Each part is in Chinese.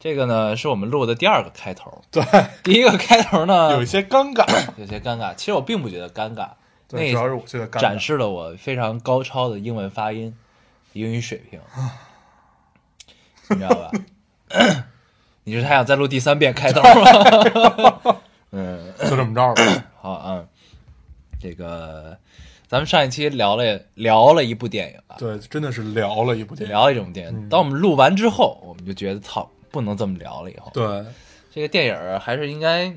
这个呢是我们录的第二个开头，对，第一个开头呢 有一些尴尬。有些尴尬，其实我并不觉得尴尬，对，那主要是我觉得尴尬。展示了我非常高超的英文发音、英语水平，你知道吧？你是还想再录第三遍开头吗？嗯，就这么着吧。好啊，这个咱们上一期聊了聊了一部电影啊，对，真的是聊了一部电影。聊一种电影。当我们录完之后，我们就觉得操，不能这么聊了。以后对，这个电影儿还是应该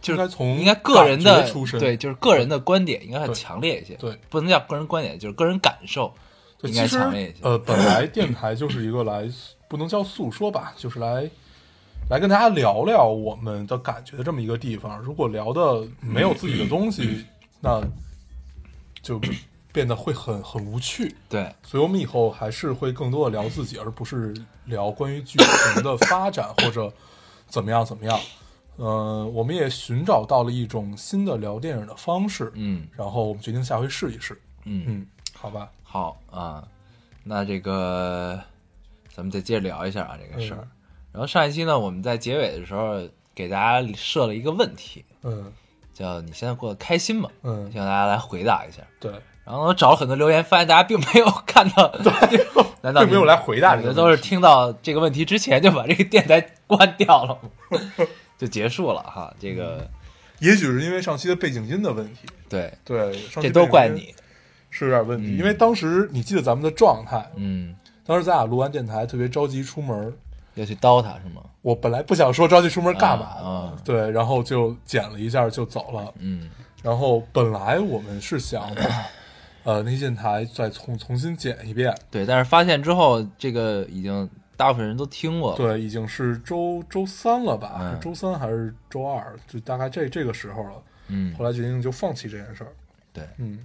就是应该从应该个人的出身对，就是个人的观点应该很强烈一些，对，不能叫个人观点，就是个人感受对，应该强烈一些。呃，本来电台就是一个来，不能叫诉说吧，就是来来跟大家聊聊我们的感觉的这么一个地方。如果聊的没有自己的东西，那就变得会很很无趣。对，所以我们以后还是会更多的聊自己，而不是聊关于剧情的发展或者怎么样怎么样。呃，我们也寻找到了一种新的聊电影的方式，嗯然后我们决定下回试一试。嗯，嗯，好吧，好啊，那这个咱们再接着聊一下啊这个事儿。嗯然后上一期呢，我们在结尾的时候给大家设了一个问题，嗯叫“你现在过得开心吗？”嗯希，望大家来回答一下。对，然后我找了很多留言，发现大家并没有看到 难道并没有来回答你们这个都是听到这个问题之前就把这个电台关掉了，就结束了哈。这个也许是因为上期的背景音的问题，对，对，上期这都怪你。是有点问题，嗯。因为当时你记得咱们的状态，嗯，当时咱俩录完电台特别着急出门，要去刀他是吗？我本来不想说着急出门干嘛啊啊。对，然后就剪了一下就走了，嗯。然后本来我们是想，呃，那些电台再重重新剪一遍，对，但是发现之后，这个已经大部分人都听过了。对，已经是周周三了吧？嗯是周三还是周二？就大概这这个时候了。嗯后，来决定就放弃这件事儿。对，嗯，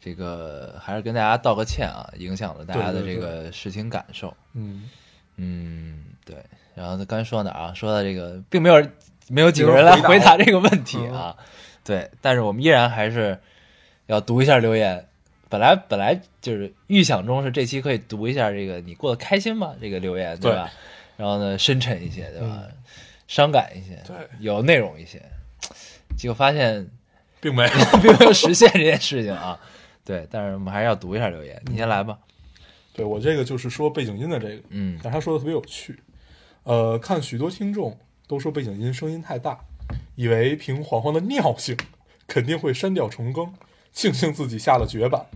这个还是跟大家道个歉啊，影响了大家的这个视听感受。嗯，嗯，对。然后他刚才说到哪儿啊？说到这个，并没有人没有几个人来回答回答这个问题啊。对，但是我们依然还是要读一下留言。本来本来就是预想中是这期可以读一下这个你过得开心吗？这个留言对吧？然后呢，深沉一些对吧？伤感一些，对有内容一些。结果发现并没有。并没有实现这件事情啊。对，但是我们还是要读一下留言。你先来吧。对我这个就是说背景音的这个，嗯但他说的特别有趣。呃，看许多听众都说背景音声音太大，以为凭黄黄的尿性肯定会删掉重更，庆幸自己下了绝版，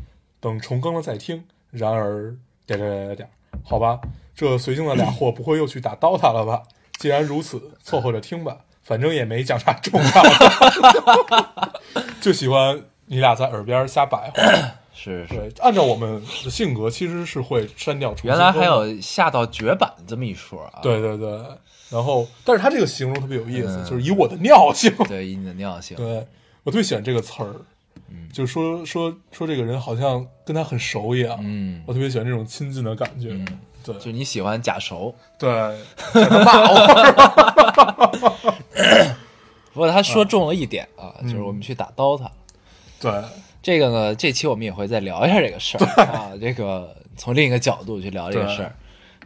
等重更了再听。然而点点点点点，好吧，这随性的俩货不会又去打 DOTA 了吧？既然如此，凑合着听吧，反正也没讲啥重要的，就喜欢你俩在耳边瞎白话。是是。按照我们的性格，其实是会删掉重原来还有下到绝版这么一说啊！对对对，然后，但是他这个形容特别有意思，嗯就是以我的尿性，对，以你的尿性，对我特别喜欢这个词儿，嗯。就说说说这个人好像跟他很熟一样，嗯。我特别喜欢这种亲近的感觉，嗯，对。就你喜欢假熟。对，骂我，不过他说中了一点啊，嗯。就是我们去打 DOTA。对。这个呢，这期我们也会再聊一下这个事儿。啊，这个从另一个角度去聊这个事儿。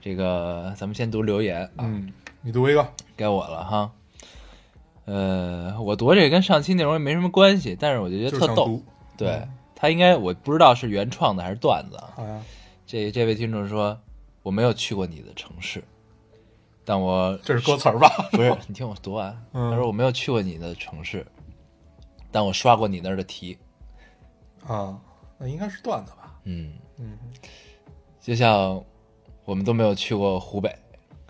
这个咱们先读留言啊，嗯，你读一个，该我了哈。呃，我读这个跟上期内容也没什么关系，但是我就觉得特逗对他应该我不知道是原创的还是段子啊。这这位听众说，我没有去过你的城市，但我这是歌词儿吧？不是 你听我读完。嗯他说我没有去过你的城市，但我刷过你那儿的题。啊，那应该是段子吧？嗯，嗯，就像我们都没有去过湖北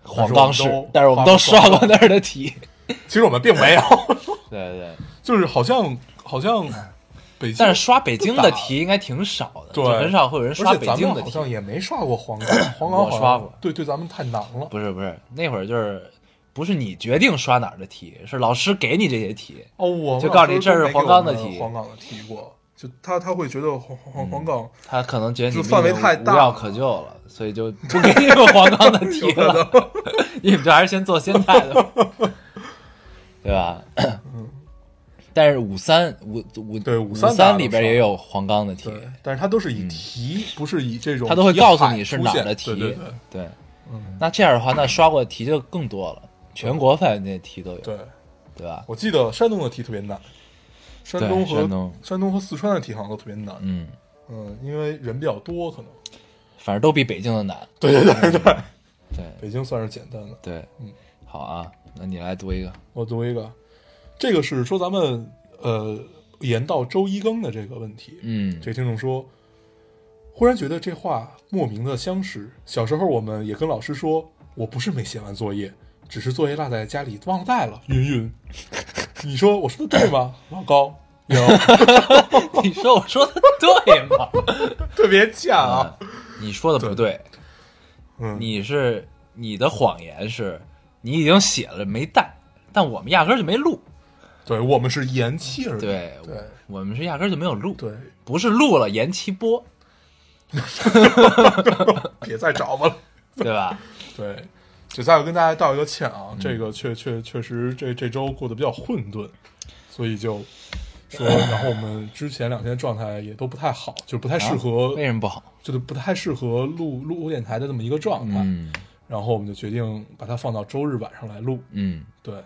黄冈市，但是我们都刷过那儿的题。其实我们并没有，对对，就是好像好像北京，但是刷北京的题应该挺少的，对。就很少会有人刷北京的题。好像也没刷过黄 冈，黄冈我刷过。对对，咱们太难了。不是不是，那会儿就是不是你决定刷哪儿的题，是老师给你这些题。哦，我就告诉你这是黄冈的题。黄冈的题过，就他他会觉得黄黄黄冈他可能觉得你范围太大无药可救了，所以就不给你们黄冈的题了。你们这还是先做现在的，对吧？嗯。但是五三五五对五五三里边也有黄冈的题，但是它都是以题，不是以这种他都会告诉你是哪儿的题。对。嗯。那这样的话，那刷过的题就更多了，全国范围内的题都有，对，对吧？我记得山东的题特别难，山东和山东。山东和四川的题好像都特别难。嗯，嗯，因为人比较多，可能。反正都比北京的难。对对对对，对。北京算是简单的。对，嗯，好啊，那你来读一个。我读一个，这个是说咱们呃延到周一更的这个问题。嗯这个听众说，忽然觉得这话莫名的相识。小时候我们也跟老师说，我不是没写完作业，只是作业落在家里忘了带了。云云，你说我说的对吗？老高，有 你说我说的对吗？特别像啊。你说的不对，嗯，你是你的谎言是，你已经写了没带，但我们压根儿就没录。对我们是延期而已。对对我们是压根儿就没有录，对，不是录了延期播，别再找我了。对吧？对，就再跟大家道一个歉啊，嗯这个确确确实这这周过得比较混沌，所以就说，然后我们之前两天状态也都不太好，就不太适合，啊为什么不好？就是不太适合录录录电台的这么一个状态，嗯然后我们就决定把它放到周日晚上来录。嗯。对，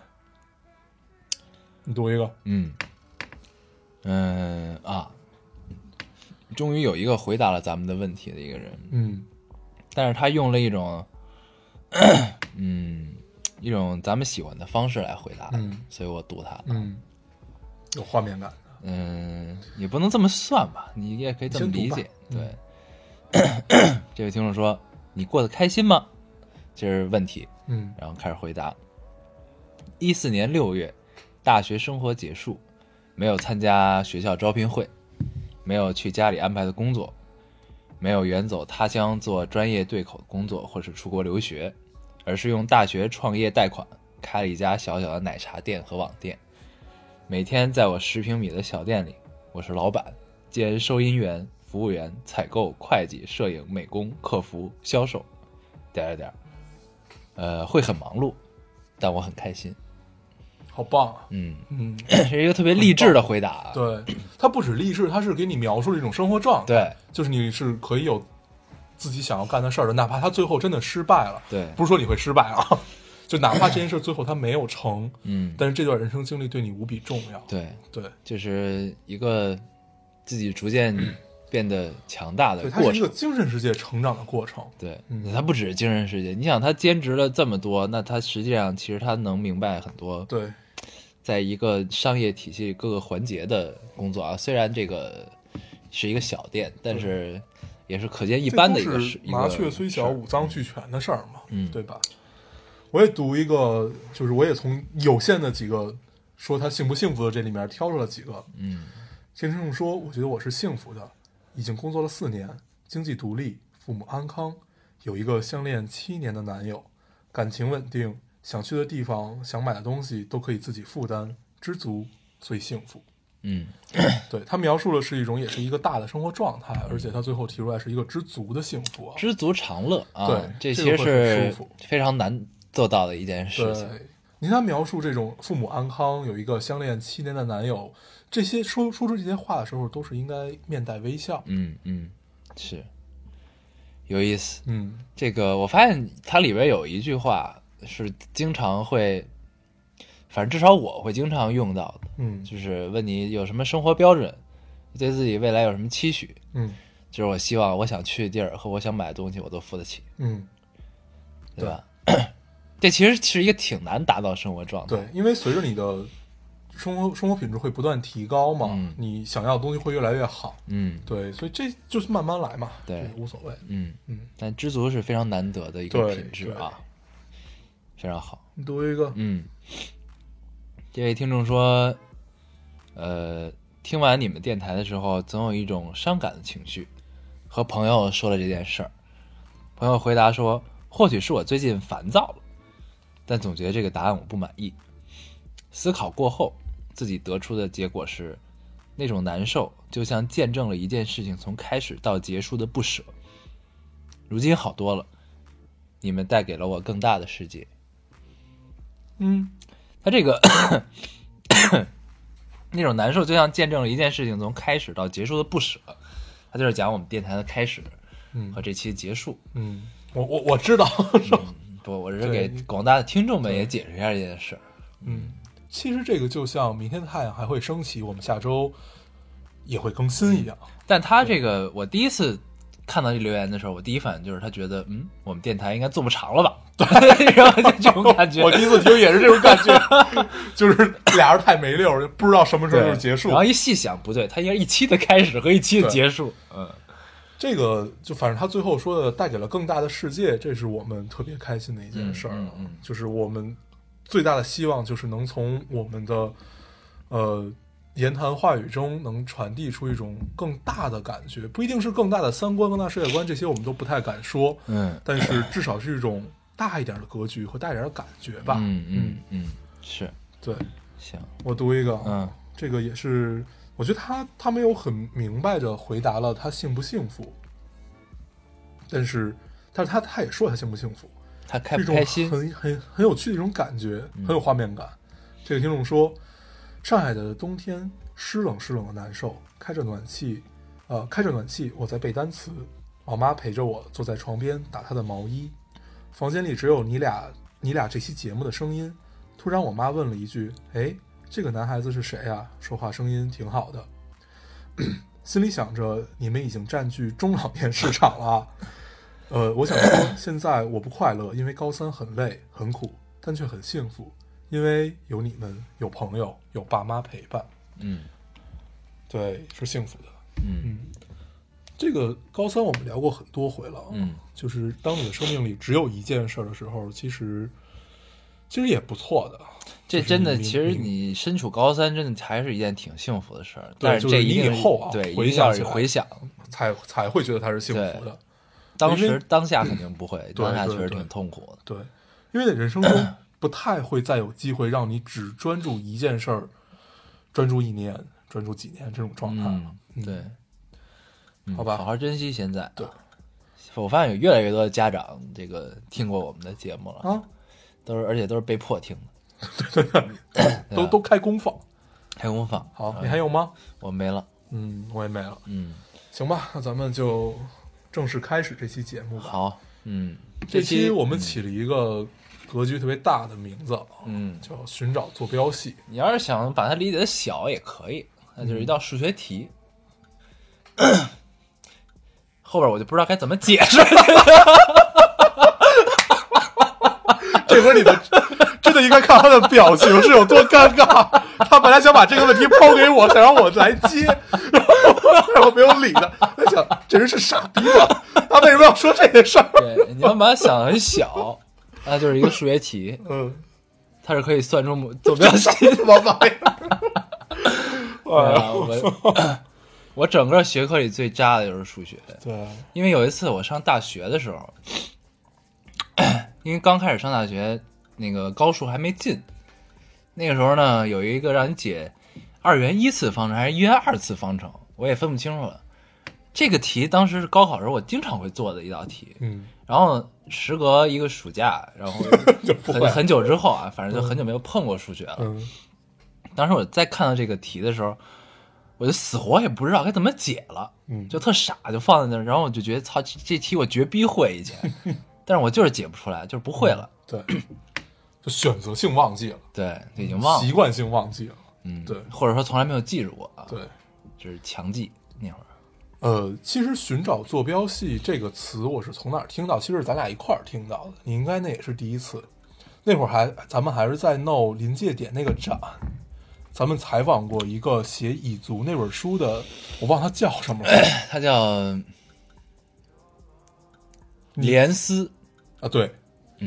你读一个，嗯。嗯啊，终于有一个回答了咱们的问题的一个人，嗯。但是他用了一种，嗯，一种咱们喜欢的方式来回答，嗯。所以我读他。嗯，有画面感的，嗯，也不能这么算吧，你也可以这么理解。你对，这位听众说：“你过得开心吗？”这是问题，嗯然后开始回答。一四年六月，大学生活结束，没有参加学校招聘会，没有去家里安排的工作，没有远走他乡做专业对口的工作或是出国留学，而是用大学创业贷款开了一家小小的奶茶店和网店。每天在我十平米的小店里，我是老板兼收银员、服务员、采购、会计、摄影、美工、客服、销售，点点点。呃，会很忙碌，但我很开心。好棒啊，嗯，嗯，是一个特别励志的回答啊。对，它不止励志，它是给你描述了一种生活状态，对。就是你是可以有自己想要干的事儿的，哪怕他最后真的失败了，对，不是说你会失败啊，就哪怕这件事最后他没有成，嗯，但是这段人生经历对你无比重要。对，对。就是一个自己逐渐变得强大的过程是一个。精神世界成长的过程。对，嗯他不只是精神世界，你想他兼职了这么多，那他实际上其实他能明白很多，对在一个商业体系各个环节的工作啊。虽然这个是一个小店，但是也是可见一斑的一个事。麻雀虽小，五脏俱全的事儿嘛，嗯对吧？我也读一个，就是我也从有限的几个说他幸不幸福的这里面挑出了几个。嗯先生说：“我觉得我是幸福的，已经工作了四年，经济独立，父母安康，有一个相恋七年的男友，感情稳定，想去的地方、想买的东西都可以自己负担，知足最幸福。嗯 对他描述的是一种，也是一个大的生活状态，而且他最后提出来是一个知足的幸福啊。知足常乐啊，对这其实是非常难做到的一件事情。对，你看他描述这种父母安康，有一个相恋七年的男友，这些说说出这些话的时候，都是应该面带微笑。嗯嗯，是有意思。嗯这个我发现它里边有一句话是经常会，反正至少我会经常用到的，嗯就是问你有什么生活标准，对自己未来有什么期许。嗯就是我希望我想去的地儿和我想买的东西我都付得起，嗯，对吧？这其实是一个挺难达到生活状态。对，因为随着你的生活生活品质会不断提高嘛，嗯你想要的东西会越来越好。嗯对，所以这就是慢慢来嘛，对这无所谓。嗯，嗯，但知足是非常难得的一个对品质啊，非常好。你读一个，嗯，这位听众说，呃，听完你们电台的时候，总有一种伤感的情绪。和朋友说了这件事儿，朋友回答说，或许是我最近烦躁了。但总觉得这个答案我不满意。思考过后，自己得出的结果是，那种难受就像见证了一件事情从开始到结束的不舍。如今好多了，你们带给了我更大的世界。嗯他这个那种难受，就像见证了一件事情从开始到结束的不舍。他就是讲我们电台的开始嗯和这期结束。嗯，我我我知道，是吧？不，我是给广大的听众们也解释一下这件事儿。嗯，其实这个就像明天的太阳还会升起，我们下周也会更新一样。但他这个，我第一次看到这留言的时候，我第一反应就是他觉得，嗯，我们电台应该做不长了吧？对，然后就这种感觉。我第一次听也是这种感觉，就是俩人太没溜儿，不知道什么时候就结束然。后一细想，不对，他应该一期的开始和一期的结束。嗯，这个就反正他最后说的带给了更大的世界，这是我们特别开心的一件事儿、啊嗯嗯嗯就是我们最大的希望就是能从我们的呃言谈话语中能传递出一种更大的感觉，不一定是更大的三观、更大世界观，这些我们都不太敢说，嗯。但是至少是一种大一点的格局和大一点的感觉吧。嗯。嗯嗯，是。对。行，我读一个，啊嗯。这个也是，我觉得他他没有很明白的回答了他幸不幸福，但是但是他他也说他幸不幸福，他开不开心？很很很有趣的一种感觉，很有画面感。这个听众说，上海的冬天湿冷湿冷的难受，开着暖气，呃，开着暖气，我在背单词，老妈陪着我坐在床边打她的毛衣，房间里只有你俩你俩这期节目的声音。突然，我妈问了一句：“哎，这个男孩子是谁呀？说话声音挺好的。”心里想着，你们已经占据中老年市场了。呃，我想说，现在我不快乐，因为高三很累很苦，但却很幸福，因为有你们，有朋友，有爸妈陪伴。嗯对，是幸福的。嗯这个高三我们聊过很多回了，嗯，就是当你的生命里只有一件事儿的时候，其实其实也不错的。这真的，其实你你身处高三，真的还是一件挺幸福的事儿。对但就是这一定以后啊对，回想起回想，才才会觉得它是幸福的。当时当下肯定不会，当下对对确实挺痛苦的。对，因为在人生中不太会再有机会让你只专注一件事儿，专注一年、专注几年这种状态了。嗯，对，嗯好吧好好珍惜现在。对，我发现有越来越多的家长这个听过我们的节目了，啊，都是而且都是被迫听的。都都开工放。开工放，好，嗯你还有吗？我没了。嗯，我也没了。嗯，行吧，那咱们就正式开始这期节目吧。好，嗯，这期期我们起了一个格局特别大的名字，嗯，叫“寻找坐标系你要是想把它理解的小也可以，那就是一道数学题。后边我就不知道该怎么解释了。”。这会儿你的真的应该看他的表情是有多尴尬。他本来想把这个问题抛给我，想让我来接，然后我没有理他。他想这人是傻逼吗？他为什么要说这些事儿？对，你要把它想得很小，那就是一个数学题，嗯，它是可以算出坐标系的。什么玩意儿？对啊，我我整个学科里最渣的就是数学，对，因为有一次我上大学的时候，因为刚开始上大学，那个高数还没进，那个时候呢，有一个让你解二元一次方程还是一元二次方程，我也分不清楚了。这个题当时是高考时候我经常会做的一道题，嗯，然后时隔一个暑假，然后 很很久之后啊，反正就很久没有碰过数学了。嗯当时我在看到这个题的时候，我就死活也不知道该怎么解了，嗯，就特傻，就放在那儿。然后我就觉得，操，这这题我绝逼会以前，但是我就是解不出来，就是不会了。对，就选择性忘记了，对，已经忘了，习惯性忘记了。嗯，对或者说从来没有记住过啊，对，就是强记那会儿。呃，其实“寻找坐标系”这个词，我是从哪儿听到？其实是咱俩一块儿听到的，你应该那也是第一次。那会儿还咱们还是在闹临界点那个展，咱们采访过一个写《蚁族》那本书的，我忘了他叫什么了 他叫连思，啊？对，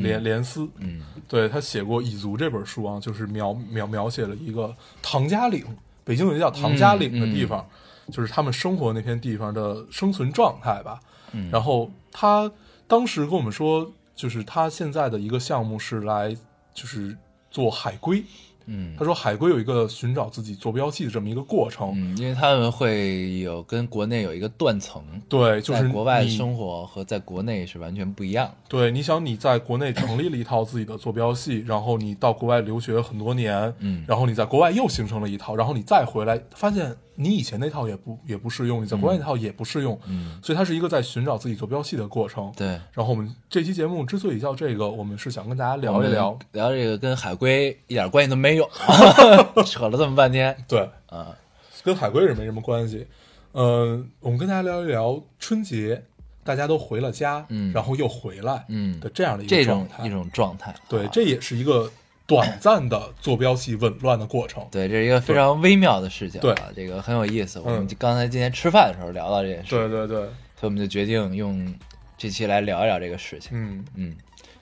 连连思，嗯对他写过《蚁族》这本书啊，就是描描描写了一个唐家岭，北京有一个叫唐家岭的地方，就是他们生活那片地方的生存状态吧。嗯然后他当时跟我们说，就是他现在的一个项目是来就是做海归。嗯他说海归有一个寻找自己坐标系的这么一个过程。嗯，因为他们会有跟国内有一个断层，对，就是国外你生活和在国内是完全不一样。对，你想你在国内成立了一套自己的坐标系，然后你到国外留学很多年，嗯然后你在国外又形成了一套，然后你再回来，发现你以前那套也不也不适用，你在国外那套也不适用，嗯，所以它是一个在寻找自己坐标系的过程。对，然后我们这期节目之所以叫这个，我们是想跟大家聊一聊，聊这个跟海归一点关系都没有，扯了这么半天对，啊。跟海归是没什么关系。嗯、我们跟大家聊一聊春节，大家都回了家，嗯然后又回来，嗯的这样的一这个状态。种一种状态，对，啊这也是一个短暂的坐标系紊乱的过程。对，这是一个非常微妙的事情对啊，这个很有意思。我们刚才今天吃饭的时候聊到这件事，对对对，所以我们就决定用这期来聊一聊这个事情。嗯，嗯，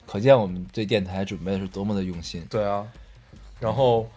可见我们对电台准备的是多么的用心。对啊。然后，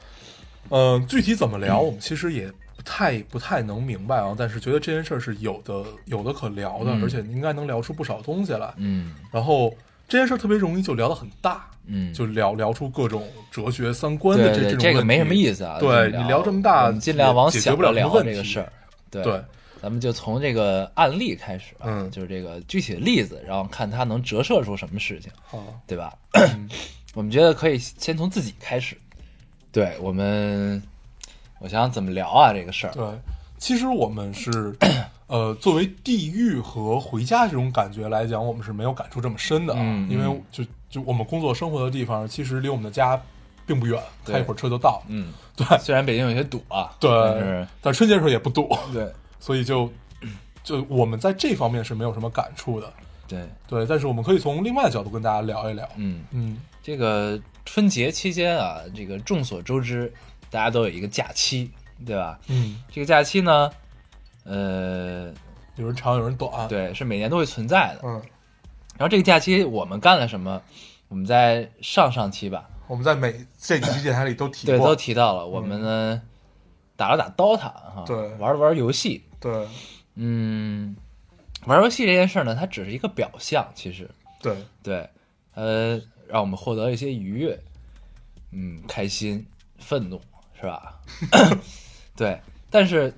嗯、具体怎么聊，我们其实也不太不太能明白啊。但是觉得这件事儿是有的有的可聊的，嗯而且应该能聊出不少东西来。嗯然后这件事儿特别容易就聊得很大，嗯，就聊聊出各种哲学、三观的这种这个没什么意思。啊。对么你聊这么大尽量往解决不了聊这个事儿。对对，咱们就从这个案例开始啊，嗯就是这个具体的例子，然后看它能折射出什么事情，好，对吧？嗯 我们觉得可以先从自己开始。对我们，我想想怎么聊啊这个事儿。对，其实我们是，呃，作为地狱和回家这种感觉来讲，我们是没有感触这么深的啊，嗯因为嗯就就我们工作生活的地方，其实离我们的家并不远，开一会儿车就到。嗯，对。虽然北京有些堵啊，对但春节的时候也不堵，对。所以就就我们在这方面是没有什么感触的。对，对，但是我们可以从另外的角度跟大家聊一聊。嗯，嗯，这个春节期间啊，这个众所周知，大家都有一个假期，对吧？嗯，这个假期呢，呃，有人长，有人短。，对，是每年都会存在的。嗯，然后这个假期我们干了什么？我们在上上期吧，我们在每这几期电台里都提 对，都提到了。我们呢，打了打 DOTA 哈，对玩了玩游戏。对嗯，玩游戏这件事呢，它只是一个表象，其实对对，呃，让我们获得一些愉悦，嗯，开心、愤怒，是吧？对，但是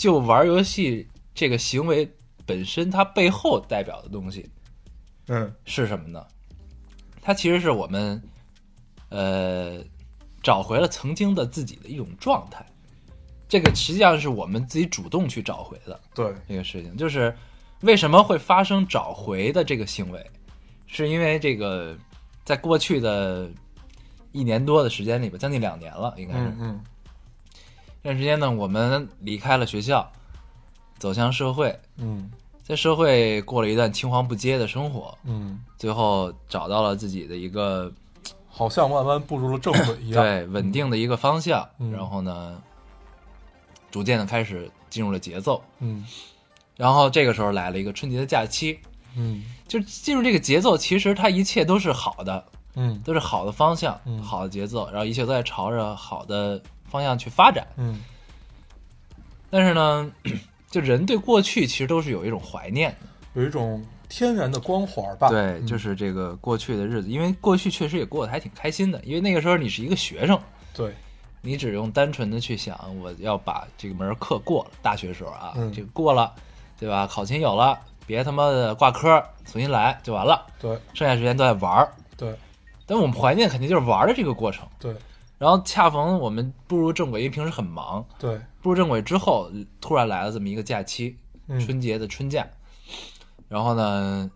就玩游戏这个行为本身，它背后代表的东西嗯是什么呢？它其实是我们呃找回了曾经的自己的一种状态，这个实际上是我们自己主动去找回的。对这个事情，就是为什么会发生找回的这个行为，是因为这个在过去的一年多的时间里边，将近两年了，应该是、嗯嗯这段时间呢，我们离开了学校，走向社会，嗯。在社会过了一段青黄不接的生活，嗯，最后找到了自己的一个好像慢慢步入了正轨一样。对稳定的一个方向，嗯。然后呢，逐渐的开始进入了节奏，嗯。然后这个时候来了一个春节的假期，嗯。就进入这个节奏，其实它一切都是好的，嗯。都是好的方向，嗯。好的节奏，然后一切都在朝着好的方向去发展。嗯但是呢，就人对过去其实都是有一种怀念的，有一种天然的光环吧。对，嗯就是这个过去的日子，因为过去确实也过得还挺开心的，因为那个时候你是一个学生，对，你只用单纯的去想，我要把这个门课过了，大学时候啊，嗯这个过了，对吧？考勤有了，别他妈的挂科，重新来就完了，对剩下时间都在玩儿。对但我们怀念肯定就是玩的这个过程。对然后恰逢我们步入正轨，因为平时很忙，对，步入正轨之后，突然来了这么一个假期，嗯春节的春假，然后呢，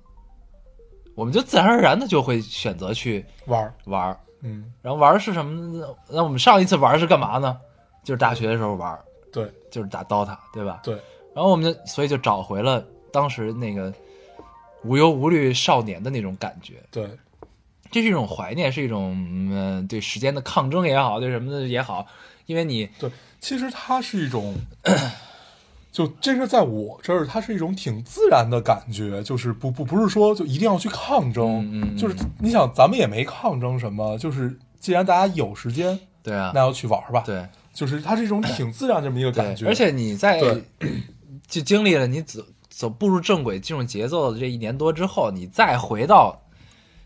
我们就自然而然的就会选择去玩儿，玩儿。嗯然后玩儿是什么呢？那我们上一次玩儿是干嘛呢？就是大学的时候玩儿，对就是打 DOTA，对吧？对，然后我们就所以就找回了当时那个无忧无虑少年的那种感觉。对这是一种怀念，是一种嗯、呃对时间的抗争也好，对什么的也好，因为你对，其实它是一种。就这是在我这儿，它是一种挺自然的感觉，就是不不不是说就一定要去抗争，嗯嗯嗯。就是你想咱们也没抗争什么，就是既然大家有时间，对啊。那，要去玩吧，，对。就是它是一种挺自然这么一个感，觉，而且你在就经历了你走走步入正轨、进入节奏的这一年多之后，你再回到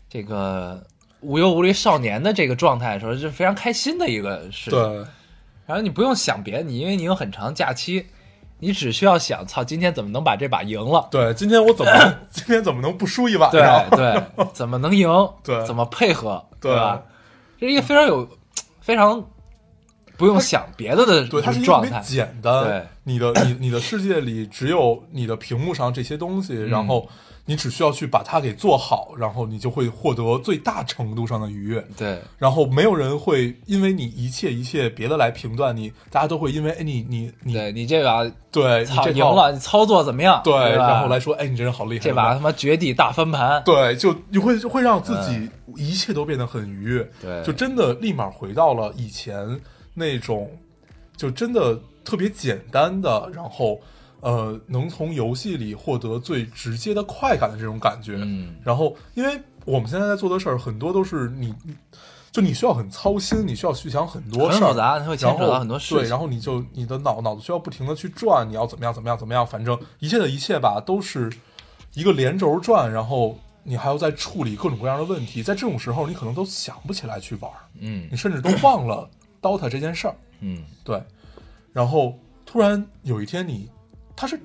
这个无忧无虑少年的这个状态的时候，是非常开心的一个事情。对然后你不用想别的，你因为你有很长假期，你只需要想，操，今天怎么能把这把赢了？对，今天我怎么今天怎么能不输一把对上？对，怎么能赢？对怎么配合？对吧？这是一个非常有、非常不用想别的的对，它是一个特别状态。简单。对，你的你你的世界里只有你的屏幕上这些东西，然后你只需要去把它给做好，然后你就会获得最大程度上的愉悦。对然后没有人会因为你一切一切别的来评断你，大家都会因为哎你你你对，你这把对你操这赢了，你操作怎么样？对，然后来说哎你这人好厉害，这把他妈绝地大翻盘。对，就你会会让自己一切都变得很愉悦，对就真的立马回到了以前那种，就真的特别简单的，然后呃，能从游戏里获得最直接的快感的这种感觉。嗯。然后，因为我们现在在做的事儿很多都是你，就你需要很操心，你需要去想很多事儿，很复杂它会牵扯到很多事对，然后你就你的脑脑子需要不停的去转，你要怎么样怎么样怎么样，反正一切的一切吧，都是一个连轴转，然后你还要再处理各种各样的问题，在这种时候，你可能都想不起来去玩儿，嗯。你甚至都忘了 DOTA 这件事儿。嗯，对，然后突然有一天你，它是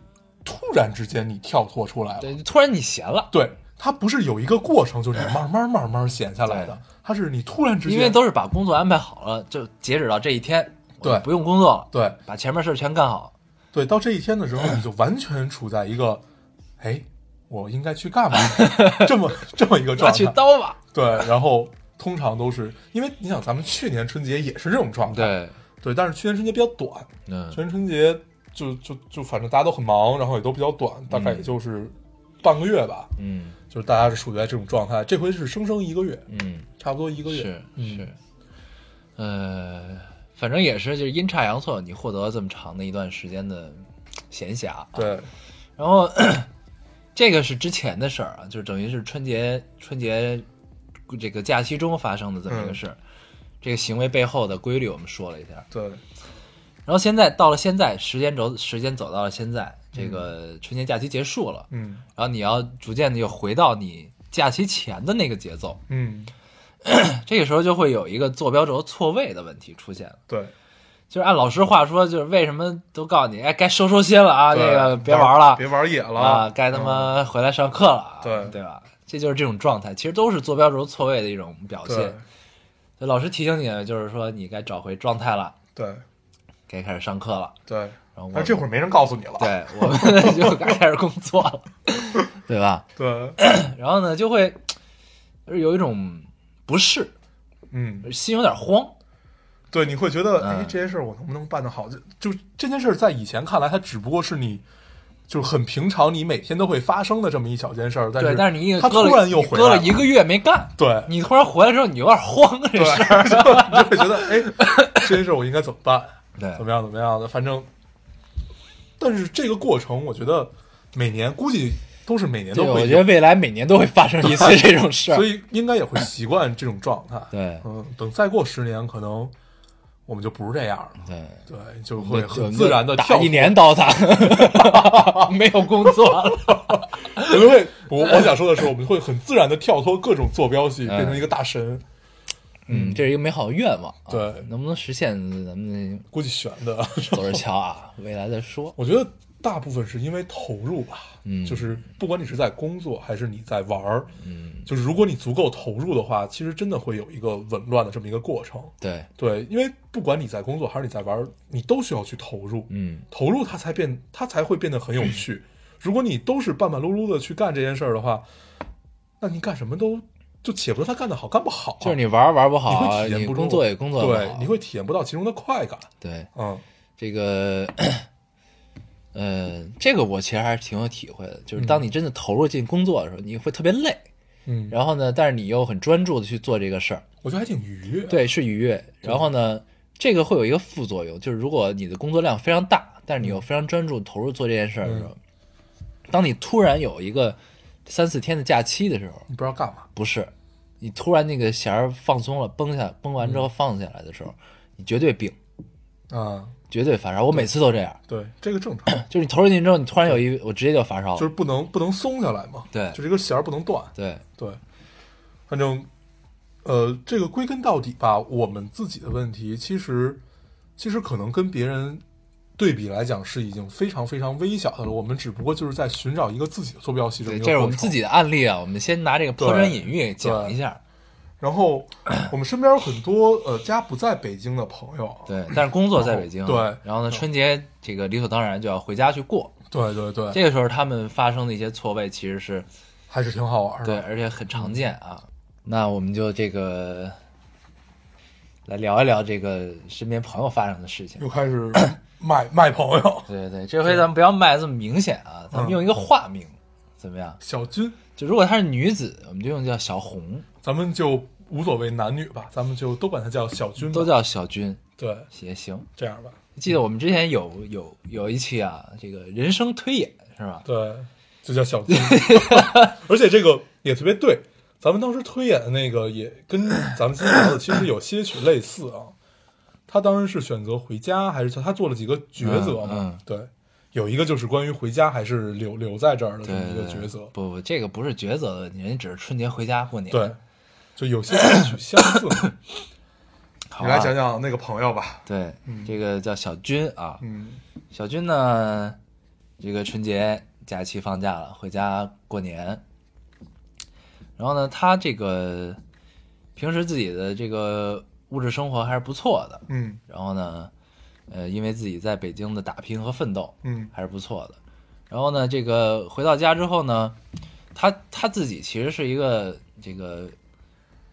突然之间你跳脱出来了，对，突然你闲了，对，它不是有一个过程，就是你慢慢慢慢闲下来的，它是你突然之间，因为都是把工作安排好了，就截止到这一天，对。不用工作了，对。把前面事儿全干好。对，到这一天的时候，你就完全处在一个，哎，我应该去干嘛？这么这么一个状态。去刀吧。对，然后通常都是因为你想，咱们去年春节也是这种状态，对，对，但是去年春节比较短，嗯。去年春节就就就反正大家都很忙，然后也都比较短，大概也就是半个月吧，嗯就是大家是处于在这种状态。这回是生生一个月，嗯，差不多一个月，是嗯是，呃，反正也是就是阴差阳错，你获得了这么长的一段时间的闲暇。啊对，然后这个是之前的事儿啊，就是等于是春节春节这个假期中发生的这么一个事儿。这个行为背后的规律我们说了一下，对，然后现在到了现在，时间轴时间走到了现在，这个春节假期结束了，嗯。然后你要逐渐的又回到你假期前的那个节奏，嗯，这个时候就会有一个坐标轴错位的问题出现。了。对，就是按老师话说，就是为什么都告诉你，哎，该收收心了啊，那个别玩了，别玩野了。啊，该他嗯。妈回来上课了啊，对。对吧？这就是这种状态，其实都是坐标轴错位的一种表对。现。就老师提醒你，就是说你该找回状态了，对该开始上课了。对，然后我但这会儿没人告诉你了，对我们 就该开始工作了，对吧？对，然后呢，就会就是有一种不适，嗯，心有点慌。对，你会觉得，嗯哎，这些事儿我能不能办得好？就就这件事儿，在以前看来，它只不过是你，就是很平常，你每天都会发生的这么一小件事儿。但对，是，但是你它搁了突然又回来一个月没干，对，你突然回来之后，你有点慌这对，事儿。你就会觉得，哎，这件事我应该怎么办？对怎么样？怎么样的？反正，但是这个过程，我觉得每年估计都是每年，都会有，我觉得未来每年都会发生一次 这种事儿。所以应该也会习惯这种状态。对嗯，等再过十年，可能我们就不是这样了。对，对，就会很自然的跳一年刀塔，没有工作了。我们会，我我想说的是，我们会很自然的跳脱各种坐标系，嗯变成一个大神。嗯，这是一个美好的愿望。啊对能不能实现，咱们 估计悬的，走着瞧啊，未来再说。我觉得大部分是因为投入吧。嗯就是不管你是在工作还是你在玩儿，嗯，就是如果你足够投入的话，其实真的会有一个紊乱的这么一个过程。对，对，因为不管你在工作还是你在玩儿，你都需要去投入。嗯，投入它才变，它才会变得很有趣。如果你都是半半碌碌的去干这件事儿的话，那你干什么都就且不说他干得好干不好，就是你玩玩不好你啊，会体验不工作也工作不对好，，你会体验不到其中的快感。对嗯这个。呃，这个我其实还是挺有体会的，就是当你真的投入进工作的时候，你会特别累，嗯，然后呢，但是你又很专注的去做这个事儿，我觉得还挺愉悦。对，是愉悦。然后呢，这个会有一个副作用，就是如果你的工作量非常大，但是你又非常专注投入做这件事儿的时候，当你突然有一个三四天的假期的时候，你不知道干嘛。不是，你突然那个弦儿放松了，崩下崩完之后放下来的时候，你绝对病，啊，绝对发烧。我每次都这样，对，这个正常，就是你投入进去之后，你突然有一，我直接就发烧了。就是不能不能松下来嘛。对就这个弦儿不能断。对，对，反正呃，这个归根到底吧，我们自己的问题，其实其实可能跟别人对比来讲是已经非常非常微小的了。我们只不过就是在寻找一个自己的坐标系这么，一个过程这是我们自己的案例啊，我们先拿这个抛砖引玉讲一下。然后我们身边有很多呃家不在北京的朋友，对，但是工作在北京，对然后呢，春节这个理所当然就要回家去过。对对对，这个时候他们发生的一些错位，其实是还是挺好玩的。对，而且很常见啊。那我们就这个来聊一聊这个身边朋友发生的事情。又开始 卖卖朋友，对对，这回咱们不要卖这么明显啊，咱们嗯用一个化名，怎么样？小军，就如果她是女子，我们就用叫小红，咱们就无所谓男女吧，咱们就都管她叫小军，都叫小军对，也行。这样吧，记得我们之前有有有一期啊，这个人生推演是吧？对，就叫小军，而且这个也特别对，咱们当时推演的那个也跟咱们今天聊的其实有些许类似啊。他当时是选择回家，还是他做了几个抉择嘛？嗯嗯对，有一个就是关于回家还是留留在这儿的这么一个对对抉择。不不，这个不是抉择的问题，人家只是春节回家过年。对，就有些相似。好啊你来讲讲那个朋友吧。对，这个叫小军啊，嗯小军呢，这个春节假期放假了，回家过年。然后呢，他这个平时自己的这个物质生活还是不错的。嗯然后呢，呃，因为自己在北京的打拼和奋斗嗯还是不错的。然后呢，这个回到家之后呢，他他自己其实是一个这个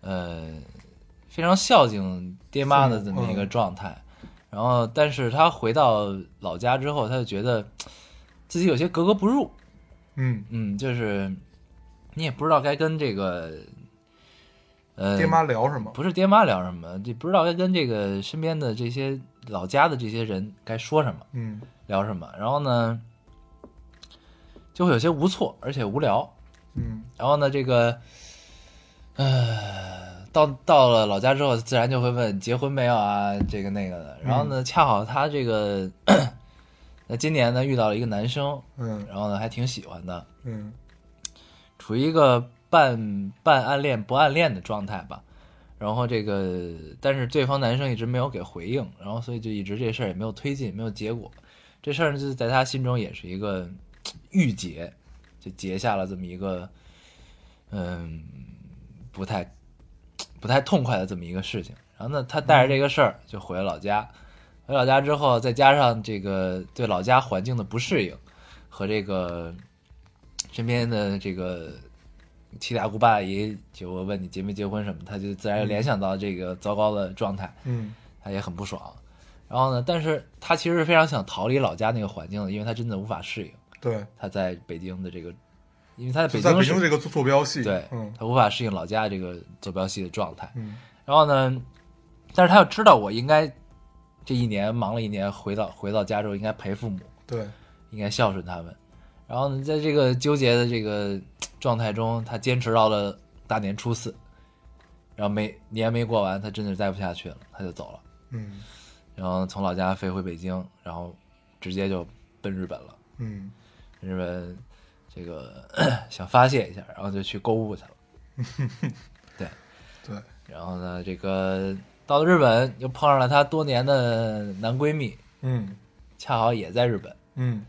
呃非常孝敬爹妈的这么一个状态。然后，但是他回到老家之后，他就觉得自己有些格格不入。嗯，嗯，就是你也不知道该跟这个呃爹妈聊什么？不是爹妈聊什么，就不知道该跟这个身边的这些老家的这些人该说什么，嗯聊什么。然后呢，就会有些无措，而且无聊。嗯然后呢，这个，呃，到到了老家之后，自然就会问结婚没有啊，这个那个的。然后呢，恰好他这个，那今年呢遇到了一个男生，嗯然后呢还挺喜欢的，嗯处于一个半半暗恋不暗恋的状态吧。然后这个，但是对方男生一直没有给回应，然后所以就一直这事儿也没有推进，没有结果。这事儿就在他心中也是一个郁结，就结下了这么一个嗯不太不太痛快的这么一个事情。然后呢，他带着这个事儿就回了老家。回老家之后，再加上这个对老家环境的不适应和这个身边的这个七大姑八大姨就问你结没结婚什么，他就自然联想到这个糟糕的状态，嗯他也很不爽。然后呢，但是他其实是非常想逃离老家那个环境的，因为他真的无法适应对，他在北京的这个，因为他在北京是北京这个坐坐标系，对，嗯他无法适应老家这个坐标系的状态。嗯然后呢，但是他又知道我应该这一年忙了一年，回到回到家之后应该陪父母，对，应该孝顺他们。然后呢，在这个纠结的这个状态中，他坚持到了大年初四，然后没年没过完，他真的待不下去了，他就走了。嗯然后从老家飞回北京，然后直接就奔日本了。嗯日本这个 想发泄一下，然后就去购物去了。对，对，然后呢，这个到了日本又碰上了她多年的男闺蜜，嗯恰好也在日本。嗯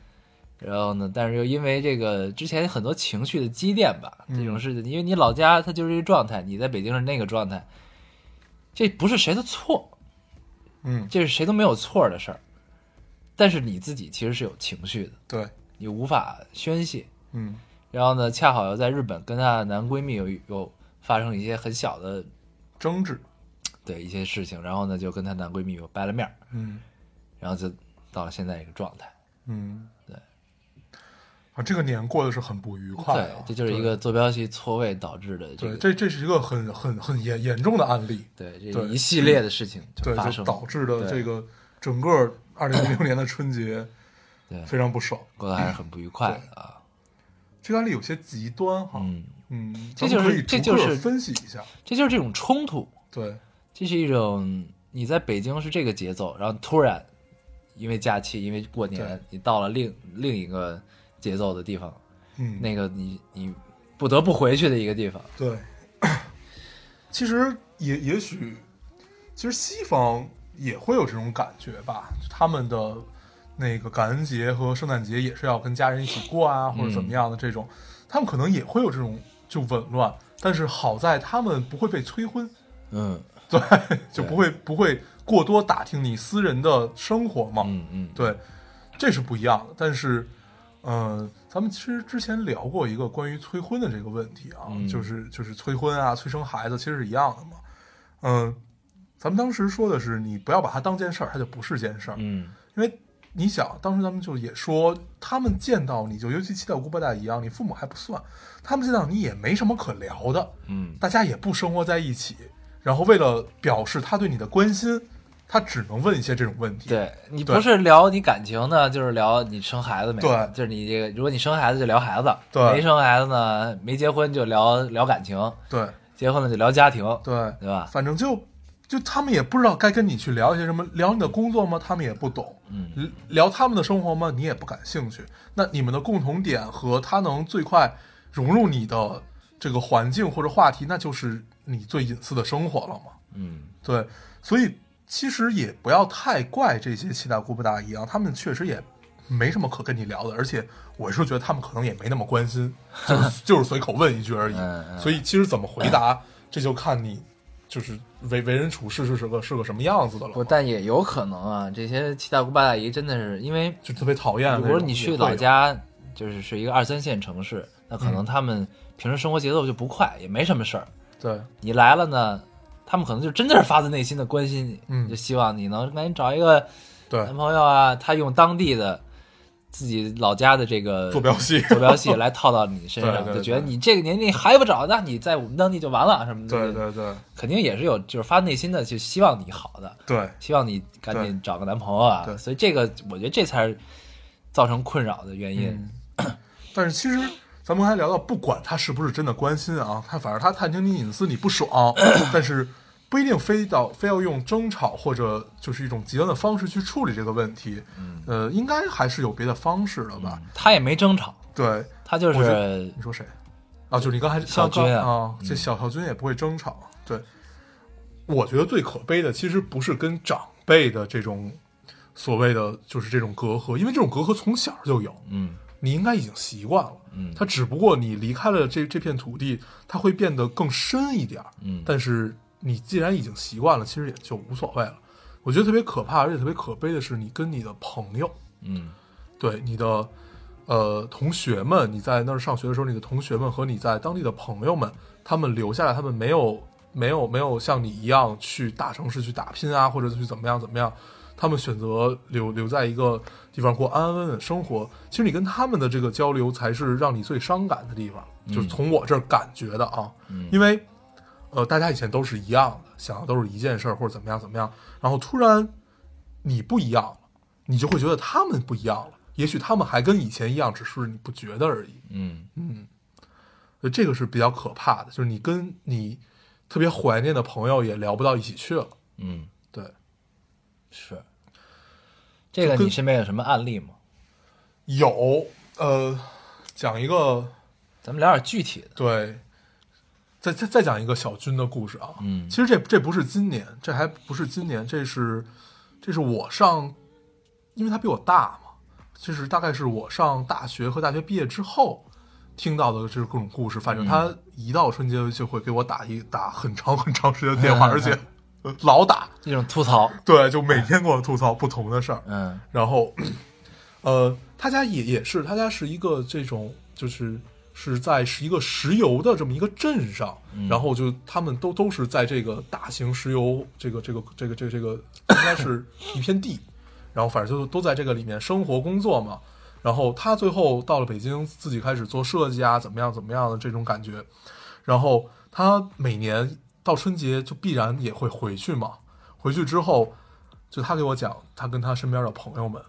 然后呢，但是又因为这个之前很多情绪的积淀吧，嗯。这种事情，因为你老家它就是一个状态，你在北京是那个状态，这不是谁的错，嗯，这是谁都没有错的事儿，但是你自己其实是有情绪的，对，你无法宣泄。嗯。然后呢，恰好又在日本跟她的男闺蜜有有发生了一些很小的争执，对一些事情，然后呢就跟她男闺蜜又掰了面儿，嗯。然后就到了现在这个状态。嗯，对。啊，这个年过得是很不愉快对啊，，这就是一个坐标系错位导致的这对，这这是一个很很很严严重的案例，对这一系列的事情就对，发生，就导致的这个整个二零零六年的春节对非常不爽。过得还是很不愉快的啊。这个案例有些极端哈，嗯，嗯，这就是这就是分析一下，这就是这种冲突，对，这是一种你在北京是这个节奏，然后突然因为假期，因为过年，你到了另另一个节奏的地方，嗯，那个你你不得不回去的一个地方。对，其实也也许，其实西方也会有这种感觉吧，他们的那个感恩节和圣诞节也是要跟家人一起过啊，或者怎么样的这种，他们可能也会有这种就紊乱，但是好在他们不会被催婚，嗯。对，就不会不会过多打听你私人的生活嘛，嗯嗯，对，这是不一样的。但是，嗯、咱们其实之前聊过一个关于催婚的这个问题啊，嗯就是就是催婚啊、催生孩子，其实是一样的嘛。嗯、咱们当时说的是，你不要把它当件事儿，它就不是件事儿。嗯因为你想，当时咱们就也说，他们见到你就尤其七大姑八大姨一样，你父母还不算，他们见到你也没什么可聊的，嗯大家也不生活在一起，然后为了表示他对你的关心，他只能问一些这种问题。对你不是聊你感情呢，就是聊你生孩子没？对就是你这个，如果你生孩子就聊孩子，对没生孩子呢，没结婚就聊聊感情，对结婚了就聊家庭，对对吧？反正就就他们也不知道该跟你去聊一些什么，聊你的工作吗？他们也不懂。嗯聊他们的生活吗？你也不感兴趣。那你们的共同点和他能最快融入你的这个环境或者话题，那就是你最隐私的生活了嘛。嗯对，所以其实也不要太怪这些七大姑八大姨啊，他们确实也没什么可跟你聊的，而且我是觉得他们可能也没那么关心，就是 就是随口问一句而已。所以其实怎么回答，这就看你就是为为人处事是是个是个什么样子的了不，但也有可能啊，这些七大姑八大姨真的是因为，就特别讨厌。比如说你去老家，就是是一个二三线城市，那可嗯能他们平时生活节奏就不快，也没什么事儿。对你来了呢，他们可能就真的是发自内心的关心你，嗯。就希望你能赶紧找一个对。男朋友啊，他用当地的自己老家的这个坐标系。坐标系 来套到你身上，就觉得你这个年龄还不找，那你在我们当地就完了什么的。对对对。肯定也是有，就是发自内心的就希望你好的，对。希望你赶紧找个男朋友啊。对。所以这个我觉得这才是造成困扰的原因。嗯，但是其实咱们刚才聊到，不管他是不是真的关心啊，他反正他探听你隐私你不爽，但是不一定非到非要用争吵或者就是一种极端的方式去处理这个问题。嗯呃，应该还是有别的方式的吧？他也没争吵，对，他就是你说谁？啊，就是你刚才小军啊，这小小军也不会争吵。对，我觉得最可悲的其实不是跟长辈的这种所谓的就是这种隔阂，因为这种隔阂从小就有。嗯你应该已经习惯了，嗯。它只不过你离开了这这片土地，它会变得更深一点儿，嗯。但是你既然已经习惯了，其实也就无所谓了。我觉得特别可怕，而且特别可悲的是，你跟你的朋友，嗯。对你的呃同学们，你在那儿上学的时候，你的同学们和你在当地的朋友们，他们留下来，他们没有没有没有像你一样去大城市去打拼啊，或者去怎么样怎么样，他们选择留留在一个地方过安安稳稳生活。其实你跟他们的这个交流，才是让你最伤感的地方，就是从我这儿感觉的啊，嗯因为呃大家以前都是一样的，想的都是一件事儿或者怎么样怎么样，然后突然你不一样了，你就会觉得他们不一样了。也许他们还跟以前一样，只是你不觉得而已。嗯嗯，这个是比较可怕的，就是你跟你特别怀念的朋友也聊不到一起去了。嗯，对，是。这个你身边有什么案例吗？有呃，讲一个咱们聊点具体的。对，再再再讲一个小军的故事啊。嗯其实这这不是今年，这还不是今年，这是这是我上，因为他比我大嘛，这是大概是我上大学和大学毕业之后听到的这各种故事。反正他一到春节就会给我打一打很长很长时间的电话，而且老打，那种吐槽，对，就每天给我吐槽不同的事儿。嗯然后，呃，他家也也是，他家是一个这种，就是是在是一个石油的这么一个镇上，然后就他们都都是在这个大型石油这个这个这个这个这个应该是一片地，然后反正就都在这个里面生活工作嘛。然后他最后到了北京，自己开始做设计啊，怎么样怎么样的这种感觉。然后他每年到春节就必然也会回去嘛。回去之后，就他给我讲，他跟他身边的朋友们，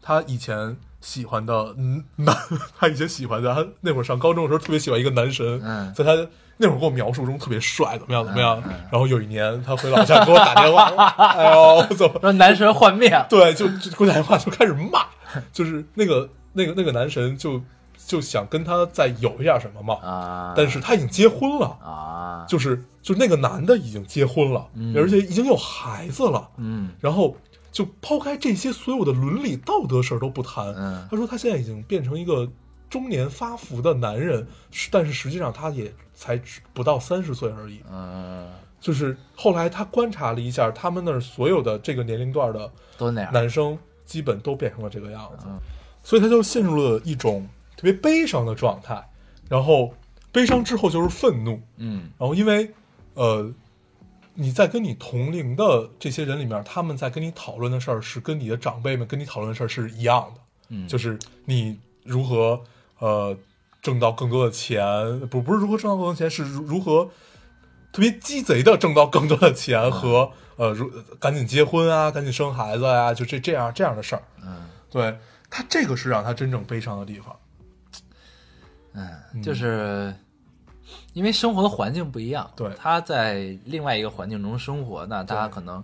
他以前喜欢的嗯男，他以前喜欢的，他那会儿上高中的时候特别喜欢一个男神，嗯在他那会儿给我描述中特别帅，怎么样怎么样。然后有一年他回老家给我打电话，哎呦，怎么说男神幻灭。对，就就给我打电话就开始骂，就是那个那个那个男神就就想跟他再有一点什么嘛。啊，但是他已经结婚了，啊，就是就那个男的已经结婚了，嗯。而且已经有孩子了。嗯。然后就抛开这些所有的伦理道德事儿都不谈，嗯。他说他现在已经变成一个中年发福的男人，是但是实际上他也才不到三十岁而已。嗯，就是后来他观察了一下，他们那儿所有的这个年龄段的都那样。男生，基本都变成了这个样子，嗯。所以他就陷入了一种特别悲伤的状态。然后悲伤之后就是愤怒，嗯然后因为呃，你在跟你同龄的这些人里面，他们在跟你讨论的事儿是跟你的长辈们跟你讨论的事儿是一样的，嗯，就是你如何呃挣到更多的钱，不不是如何挣到更多的钱，是如如何特别鸡贼的挣到更多的钱和呃如赶紧结婚啊，赶紧生孩子啊，就这这样这样的事儿。嗯对他这个是让他真正悲伤的地方。嗯，就是因为生活的环境不一样，对。他在另外一个环境中生活，那他可能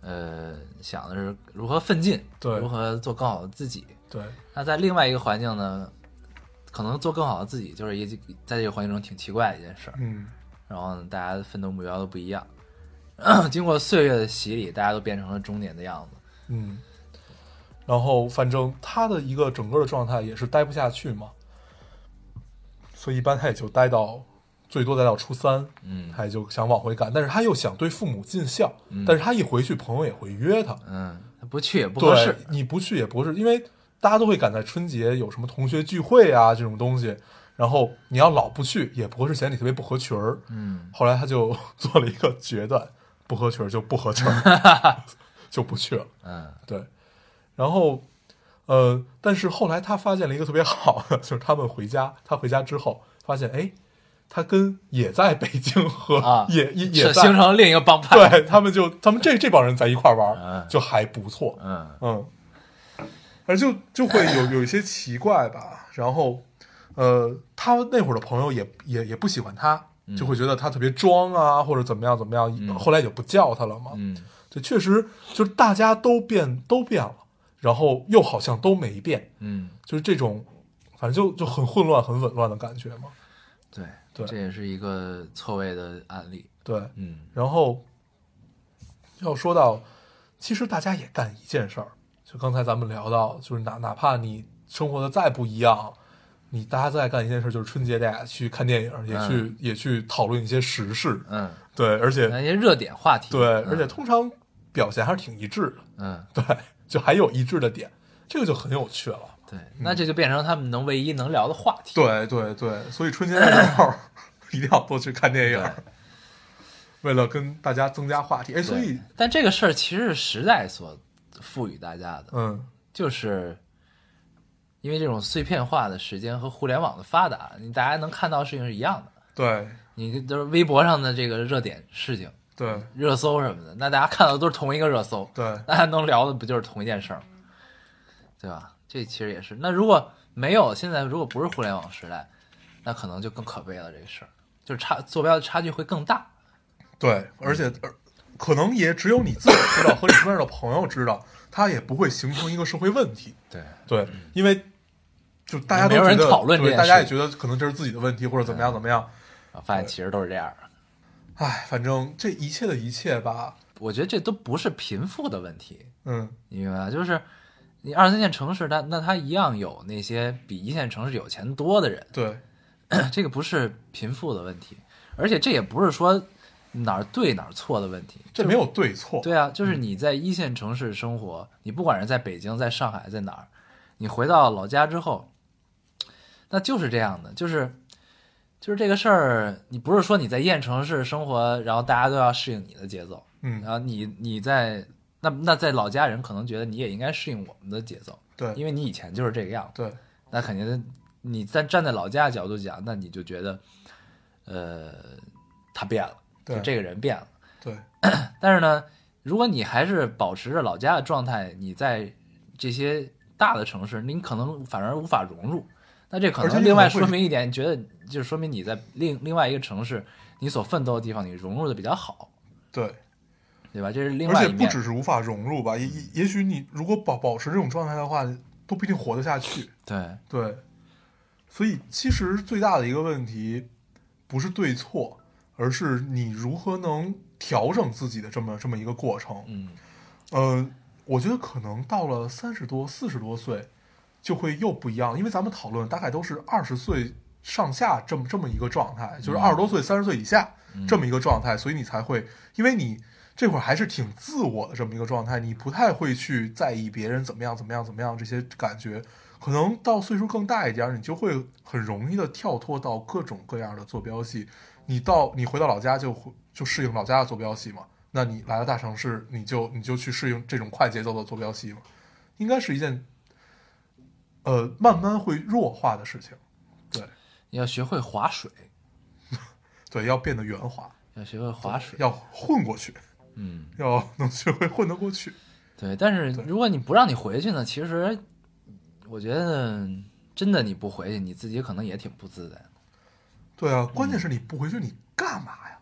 呃想的是如何奋进，对。如何做更好的自己。对。那在另外一个环境呢，可能做更好的自己，就是一在这个环境中挺奇怪的一件事儿。嗯。然后呢，大家的奋斗目标都不一样。经过岁月的洗礼，大家都变成了中年的样子。嗯，然后反正他的一个整个的状态也是待不下去嘛，所以一般他也就待到最多待到初三，嗯他也就想往回赶，但是他又想对父母尽孝，嗯但是他一回去，朋友也会约他，嗯，不去也不合对适。，你不去也不是，因为大家都会赶在春节有什么同学聚会啊这种东西，然后你要老不去，也不会是显得你特别不合群儿。嗯后来他就 做了一个决断，不合群儿就不合群儿，就不去了。嗯对，然后，呃，但是后来他发现了一个特别好的，就是他们回家，他回家之后发现，哎，他跟也在北京和、啊，也也也形成了另一个帮派。对他们就他们这这帮人在一块玩，嗯。就还不错，嗯。嗯，而就就会有 有一些奇怪吧，然后，呃，他那会儿的朋友也也也不喜欢他。就会觉得他特别装啊，或者怎么样怎么样，嗯。后来也不叫他了嘛。嗯。这确实就是大家都变都变了，然后又好像都没变，嗯，就是这种，反正就就很混乱、很紊乱的感觉嘛。对对。这也是一个错位的案例。对，嗯。然后要说到，其实大家也干一件事儿，就刚才咱们聊到，就是哪哪怕你生活的再不一样，你大家在干一件事，就是春节大家去看电影，也去、也去讨论一些时事，嗯，对，而且那些热点话题。对，嗯而且通常表现还是挺一致的，嗯。对，就还有一致的点，这个就很有趣了。对，那这就变成他们能唯一能聊的话题。对对对，所以春节的时候 一定要多去看电影，为了跟大家增加话题。哎，所以，但这个事儿其实是时代所赋予大家的，嗯，就是因为这种碎片化的时间和互联网的发达，你大家能看到事情是一样的。对你就是微博上的这个热点事情、对热搜什么的，那大家看到的都是同一个热搜，对大家能聊的不就是同一件事儿吗？对吧？这其实也是。那如果没有现在，如果不是互联网时代，那可能就更可悲了。这个事儿就是差坐标的差距会更大。对，而且而可能也只有你自己知道和你身边的朋友知道，它也不会形成一个社会问题。对，对，因为就大家都有人觉得讨论这对，件事大家也觉得可能这是自己的问题或者怎么样怎么样。啊，发现其实都是这样的。唉，反正这一切的一切吧，我觉得这都不是贫富的问题，嗯，你明白吧？就是你二三线城市，它那它一样有那些比一线城市有钱多的人，对。这个不是贫富的问题，而且这也不是说哪儿对哪儿错的问题，这没有对错。对啊，就是你在一线城市生活，你不管是在北京、在上海、在哪儿，你回到老家之后，那就是这样的，就是就是这个事儿，你不是说你在一线城市生活，然后大家都要适应你的节奏，嗯然，后你你在那那在老家人可能觉得你也应该适应我们的节奏，对因为你以前就是这个样子，对那肯定你在站在老家的角度讲，那你就觉得，呃，他变了，就对这个人变了。对但是呢，如果你还是保持着老家的状态，你在这些大的城市，你可能反而无法融入。那这可能另外说明一点，你觉得就是说明你在另另外一个城市，你所奋斗的地方，你融入的比较好，对，对吧？这是另外而且不。只是无法融入吧，也也也许你如果保保持这种状态的话，都不一定活得下去。对，对，所以其实最大的一个问题不是对错，而是你如何能调整自己的这么这么一个过程。嗯呃，我觉得可能到了三十多、四十多岁，就会又不一样，因为咱们讨论大概都是二十岁上下这么这么一个状态，就是二十多岁、三十岁以下这么一个状态，所以你才会，因为你这会儿还是挺自我的这么一个状态，你不太会去在意别人怎么样、怎么样、怎么样这些感觉。可能到岁数更大一点儿，你就会很容易的跳脱到各种各样的坐标系。你到你回到老家就会就适应老家的坐标系嘛，那你来到大城市，你就你就去适应这种快节奏的坐标系嘛，应该是一件呃慢慢会弱化的事情。对要学会划水，对，要变得圆滑，要学会划水。要混过去，嗯，要能学会混得过去。对。但是如果你不让你回去呢，其实我觉得真的你不回去，你自己可能也挺不自在的。对啊，关键是你不回去，你干嘛呀？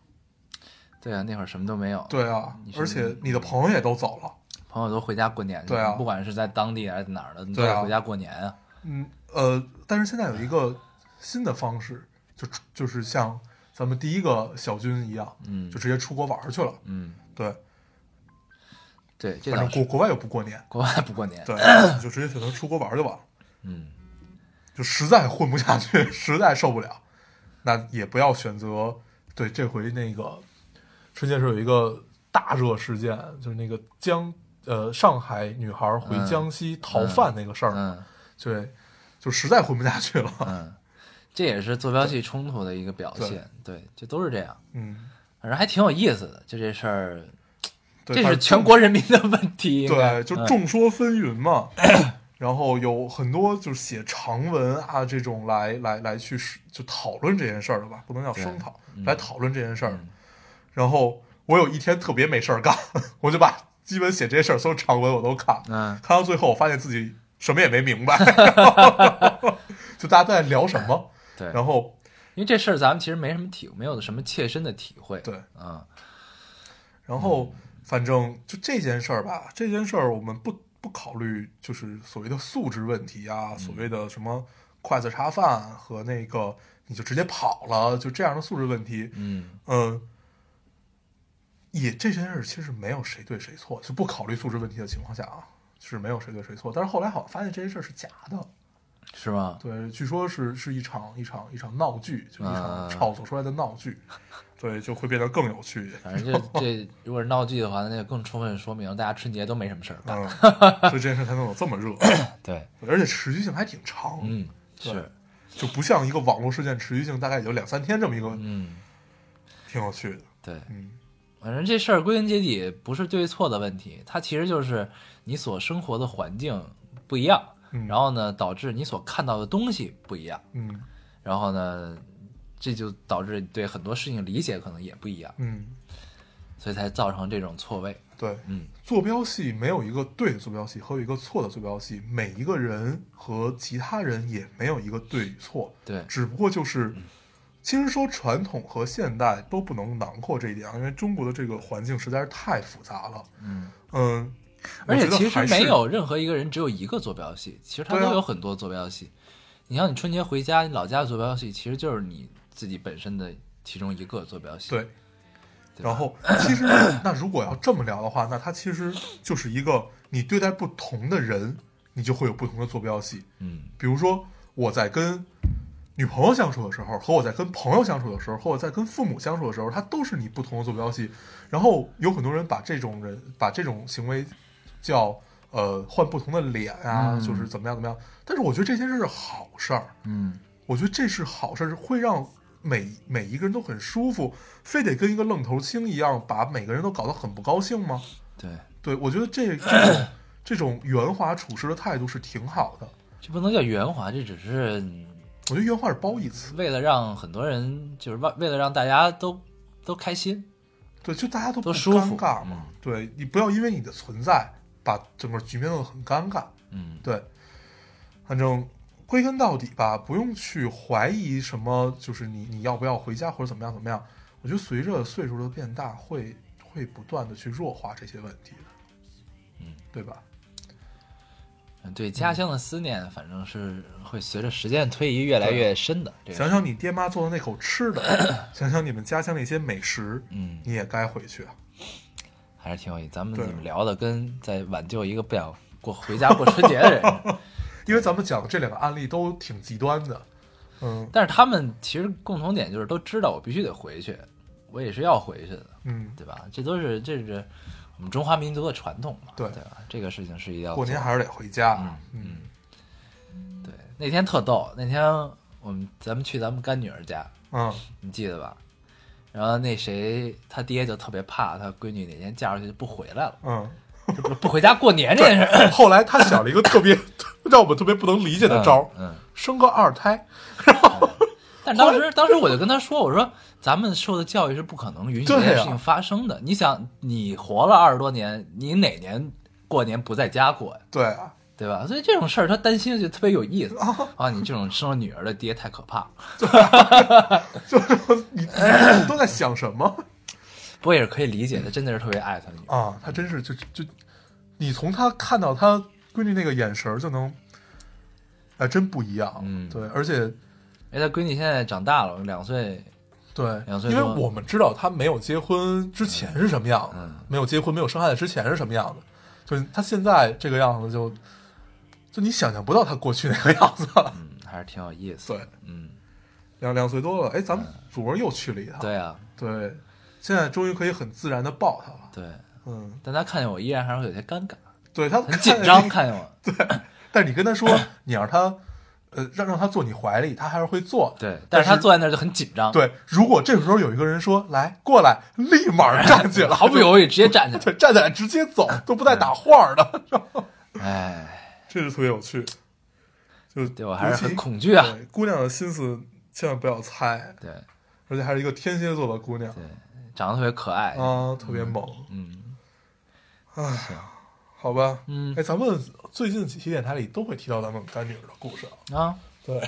对啊，那会儿什么都没有，对啊而且你的朋友也都走了。朋友都回家过年去，对啊不管是在当地还是哪儿的，你都得回家过年啊。嗯，呃，但是现在有一个新的方式，就就是像咱们第一个小军一样，嗯就直接出国玩去了。嗯，对，对，这反正国国外又不过年，国外不过年。对，就直接选择出国玩就完了。嗯，就实在混不下去，实在受不了，那也不要选择。对，这回那个春节时候有一个大热事件，就是那个江呃上海女孩回嗯江西逃犯那个事儿，嗯对，就实在混不下去了。嗯，这也是坐标系冲突的一个表现。对，就都是这样，嗯，反正还挺有意思的。就这事儿，对，这是全国人民的问题。对，就嗯众说纷纭嘛。然后有很多就是写长文啊这种来来来去就讨论这件事儿的吧，不能叫声讨，来讨论这件事儿。嗯然后我有一天特别没事儿干，我就把基本写这些事儿所有长文我都看，嗯，看到最后我发现自己什么也没明白 就大家都在聊什么，对。然后因为这事儿咱们其实没什么体，没有什么切身的体会。对，嗯然后反正就这件事儿吧，这件事儿我们不不考虑就是所谓的素质问题啊，所谓的什么筷子插饭和那个你就直接跑了，就这样的素质问题，嗯嗯，也这件事儿其实没有谁对谁错，就不考虑素质问题的情况下啊，是没有谁对谁错。但是后来好像发现这件事儿是假的，是吗？对，据说是是一场一场一场闹剧，就一场啊。炒作出来的闹剧，对，就会变得更有趣。反正这 这如果是闹剧的话，那就更充分说明大家春节都没什么事儿干。嗯，所以这件事才能有这么热，对，而且持续性还挺长，嗯，对是，就不像一个网络事件持续性大概也就两三天这么一个，嗯，挺有趣的。对，嗯，反正这事儿归根结底不是对错的问题，它其实就是你所生活的环境不一样，嗯。然后呢，导致你所看到的东西不一样，嗯。然后呢，这就导致对很多事情理解可能也不一样，嗯，所以才造成这种错位。对，嗯。坐标系没有一个对的坐标系和有一个错的坐标系，每一个人和其他人也没有一个对与错，对，只不过就是，其实说传统和现代都不能囊括这一点啊，因为中国的这个环境实在是太复杂了。嗯，嗯，而且其实没有任何一个人只有一个坐标系，其实他都有很多坐标系。你像你春节回家，你老家的坐标系其实就是你自己本身的其中一个坐标系。对。对然后，其实那如果要这么聊的话，那它其实就是一个你对待不同的人，你就会有不同的坐标系。嗯比如说我在跟女朋友相处的时候，和我在跟朋友相处的时候，和我在跟父母相处的时候，它都是你不同的坐标系。然后有很多人把这种人把这种行为叫呃换不同的脸啊，嗯就是怎么样怎么样。但是我觉得这些事是好事儿，嗯我觉得这是好事儿，会让每每一个人都很舒服。非得跟一个愣头青一样，把每个人都搞得很不高兴吗？对，对我觉得这这种这种圆滑处事的态度是挺好的。这不能叫圆滑，这只是我觉得圆滑是褒义词。为了让很多人，就是为为了让大家都都开心。对，就大家都不尴尬嘛。对你不要因为你的存在把整个局面弄得很尴尬。嗯对，反正归根到底吧，不用去怀疑什么，就是你你要不要回家或者怎么样怎么样。我觉得随着岁数的变大，会会不断的去弱化这些问题的。嗯，对吧？嗯对家乡的思念，反正是会随着时间推移越来越深的。这个想想你爹妈做的那口吃的，想想你们家乡那些美食，嗯，你也该回去啊。还是挺有意思。咱们对怎么聊的，跟在挽救一个不想过回家过春节的人 因为咱们讲的这两个案例都挺极端的，嗯但是他们其实共同点就是都知道我必须得回去，我也是要回去的，嗯，对吧？这都是这是我们中华民族的传统嘛，对对吧？这个事情是一定要过年还是得回家，嗯嗯对。那天特逗，那天我们咱们去咱们干女儿家，嗯你记得吧？然后那谁他爹就特别怕他闺女哪天嫁出去就不回来了，嗯。就不不回家过年这件事儿。后来他想了一个特别 让我们特别不能理解的招儿，嗯，生个二胎。然 后但当时当时我就跟他说，我说咱们受的教育是不可能允许这件事情发生的。你想，你活了二十多年，你哪年过年不在家过呀？对啊，对吧？所以这种事儿他担心就特别有意思啊！你这种生了女儿的爹太可怕了，就是你你都在想什么不过也是可以理解的，真的是特别爱他女儿。啊？他真是就就，你从他看到他闺女那个眼神就能，哎，真不一样。嗯对，而且哎，他闺女现在长大了，两岁，对，两岁因为我们知道他没有结婚之前是什么样子，嗯没有结婚没有生孩子之前是什么样子，就是他现在这个样子就，就你想象不到他过去那个样子。嗯，还是挺有意思。对，嗯，两两岁多了，哎，咱们祖儿又去了一趟。对啊，对，现在终于可以很自然的抱他了。对，嗯，但他看见我依然还是会有些尴尬，对他很紧张，看见我。对 但是你跟他说，你让他，呃，让让他坐你怀里，他还是会坐。对，但是他坐在那儿就很紧张，，对，如果这个时候有一个人说来过来，立马站起来，毫不犹豫直接站起来。对，站起来直接走，都不带打晃的，哎，这是特别有趣。就对我还是很恐惧啊。对姑娘的心思千万不要猜，对而且还是一个天蝎座的姑娘对，长得特别可爱。啊，特别猛。嗯唉，好吧，嗯哎，咱们最近几期电台里都会提到咱们干女儿的故事啊。啊，对，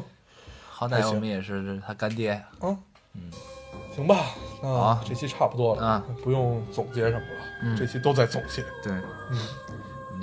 好 歹我们也是他干爹。啊，嗯，行吧，那好这期差不多了，啊不用总结什么了，嗯这期都在总结。对，嗯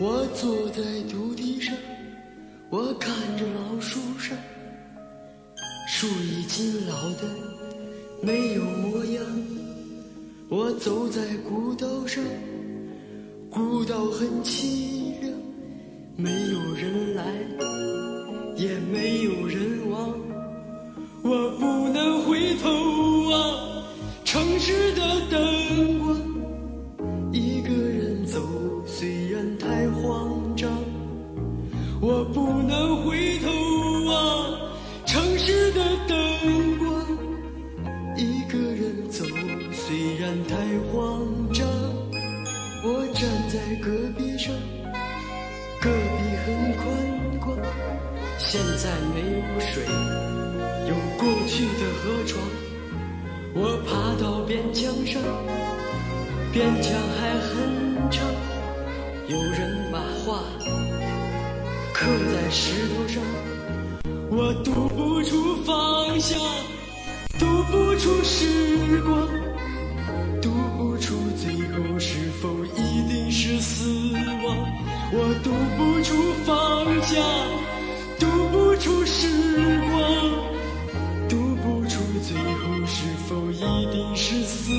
我坐在土地上，我看着老树上，树已经老得没有模样。我走在古道上，古道很凄凉，没有人来，也没有人往。我不能回头啊城市的灯我不能回头望城市的灯光。一个人走，虽然太慌张，我站在戈壁上，戈壁很宽广，现在没有水，有过去的河床。我爬到边墙上。边墙还很长，有人把话在石头上，我读不出方向，读不出时光，读不出最后是否一定是死亡，我读不出方向，读不出时光。读不出最后是否一定是死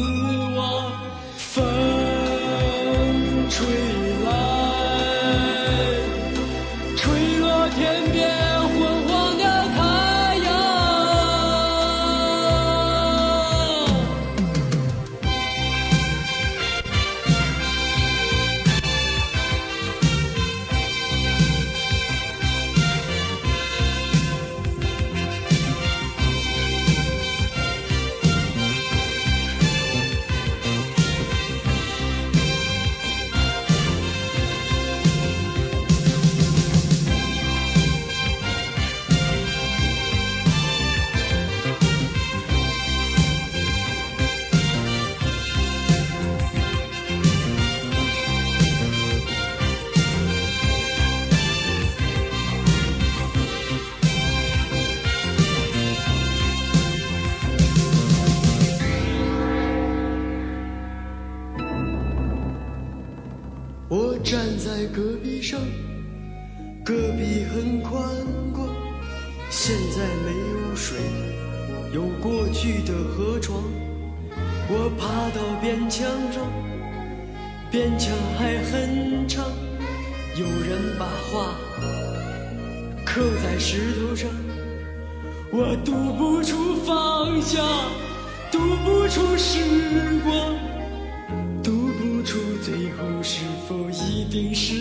我爬到边墙上，边墙还很长，有人把话刻在石头上。我读不出放下，读不出时光，读不出最后是否一定是。